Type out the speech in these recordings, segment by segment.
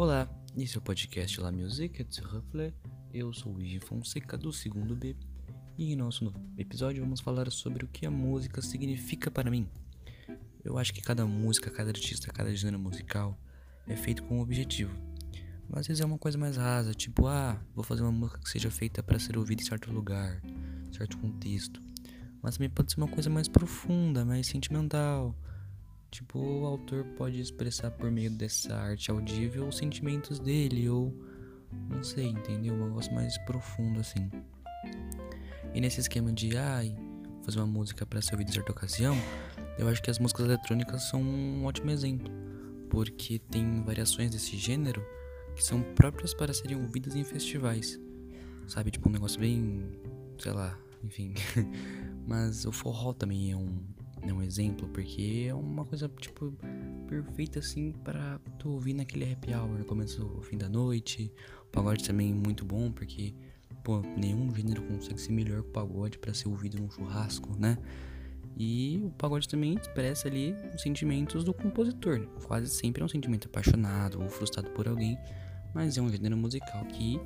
Olá, esse é o podcast La Musique et Reflet. Eu sou o Igi Fonseca do segundo B e em nosso episódio vamos falar sobre o que a música significa para mim. Eu acho que cada música, cada artista, cada gênero musical é feito com um objetivo. Mas às vezes é uma coisa mais rasa, tipo, ah, vou fazer uma música que seja feita para ser ouvida em certo lugar, certo contexto. Mas também pode ser uma coisa mais profunda, mais sentimental Tipo, o autor pode expressar por meio dessa arte audível os sentimentos dele, ou não sei, entendeu? Um negócio mais profundo assim. E nesse esquema de, ai, fazer uma música para ser ouvida em certa ocasião, eu acho que as músicas eletrônicas são um ótimo exemplo, porque tem variações desse gênero que são próprias para serem ouvidas em festivais, sabe? Tipo, um negócio bem, sei lá, enfim. Mas o forró também é um, é um exemplo, porque é uma coisa, tipo, perfeita, assim, para tu ouvir naquele happy hour, no começo ou fim da noite. O pagode também é muito bom, porque, pô, nenhum gênero consegue ser melhor que o pagode para ser ouvido num churrasco, né? E o pagode também expressa ali os sentimentos do compositor. Quase sempre é um sentimento apaixonado ou frustrado por alguém, mas é um gênero musical que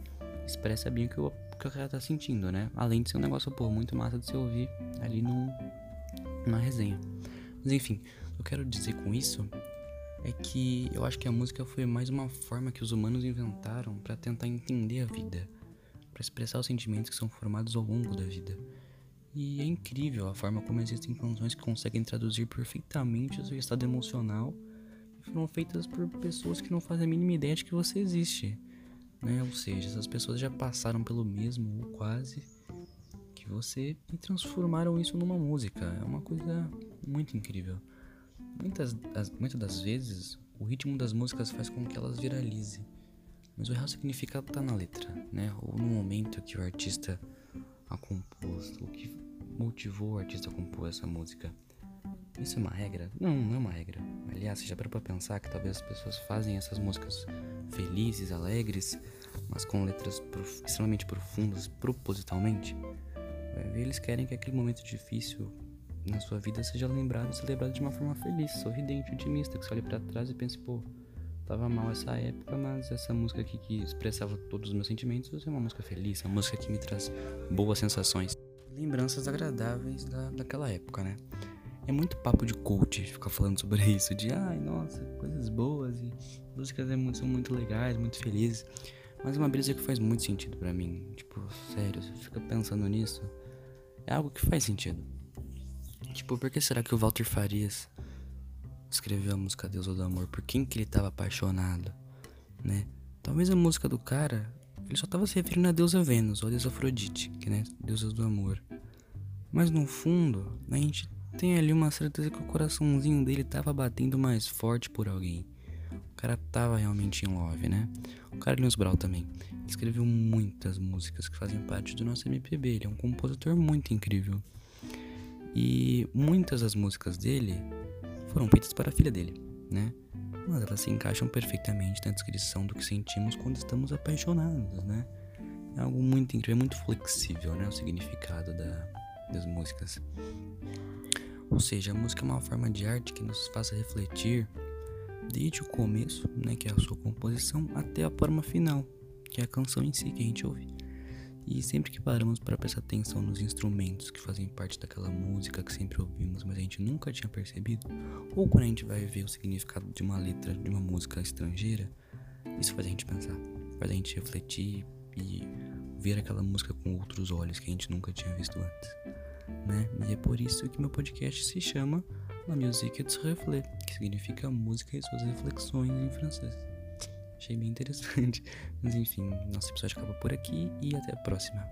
expressa bem o que o, que o cara tá sentindo, né? Além de ser um negócio, pô, muito massa de se ouvir ali num, na resenha. Mas enfim, eu quero dizer com isso é que eu acho que a música foi mais uma forma que os humanos inventaram para tentar entender a vida, para expressar os sentimentos que são formados ao longo da vida. E é incrível a forma como existem canções que conseguem traduzir perfeitamente o seu estado emocional e foram feitas por pessoas que não fazem a mínima ideia de que você existe. Né? Ou seja, essas pessoas já passaram pelo mesmo ou quase que você e transformaram isso numa música. É uma coisa muito incrível. Muitas, muitas das vezes, o ritmo das músicas faz com que elas viralizem. Mas o real significado está na letra, né? Ou no momento que o artista a compôs, o que motivou o artista a compor essa música. Isso é uma regra? Não, não é uma regra. Aliás, já parou pensar que talvez as pessoas fazem essas músicas felizes, alegres, mas com letras prof extremamente profundas, propositalmente? Eles querem que aquele momento difícil na sua vida seja lembrado, celebrado de uma forma feliz, sorridente, otimista, que você olhe para trás e pense, pô, tava mal essa época, mas essa música aqui que expressava todos os meus sentimentos é uma música feliz, é uma música que me traz boas sensações, lembranças agradáveis da, daquela época, né? É muito papo de coach ficar falando sobre isso, de ai, nossa, coisas boas e músicas é são muito legais, muito felizes. Mas uma brisa que faz muito sentido para mim. Tipo, sério, você fica pensando nisso. É algo que faz sentido. Tipo, por que será que o Walter Farias escreveu a música Deus do Amor? Por quem que ele tava apaixonado, né? Talvez a música do cara, ele só tava se referindo a deusa Vênus, ou a deusa Afrodite, que né, deusa do amor. Mas no fundo, a gente tem ali uma certeza que o coraçãozinho dele tava batendo mais forte por alguém. Cara tava realmente em love, né? O Carlinhos Brau também. escreveu muitas músicas que fazem parte do nosso MPB. Ele é um compositor muito incrível. E muitas das músicas dele foram feitas para a filha dele, né? Mas elas se encaixam perfeitamente na descrição do que sentimos quando estamos apaixonados, né? É algo muito incrível, é muito flexível, né? O significado da, das músicas. Ou seja, a música é uma forma de arte que nos faça refletir desde o começo, né, que é a sua composição, até a forma final, que é a canção em si que a gente ouve. E sempre que paramos para prestar atenção nos instrumentos que fazem parte daquela música que sempre ouvimos, mas a gente nunca tinha percebido, ou quando a gente vai ver o significado de uma letra de uma música estrangeira, isso faz a gente pensar, faz a gente refletir e ver aquela música com outros olhos que a gente nunca tinha visto antes, né? E é por isso que meu podcast se chama La musique de reflet, que significa música e suas reflexões em francês. Achei bem interessante. Mas enfim, nosso episódio acaba por aqui e até a próxima.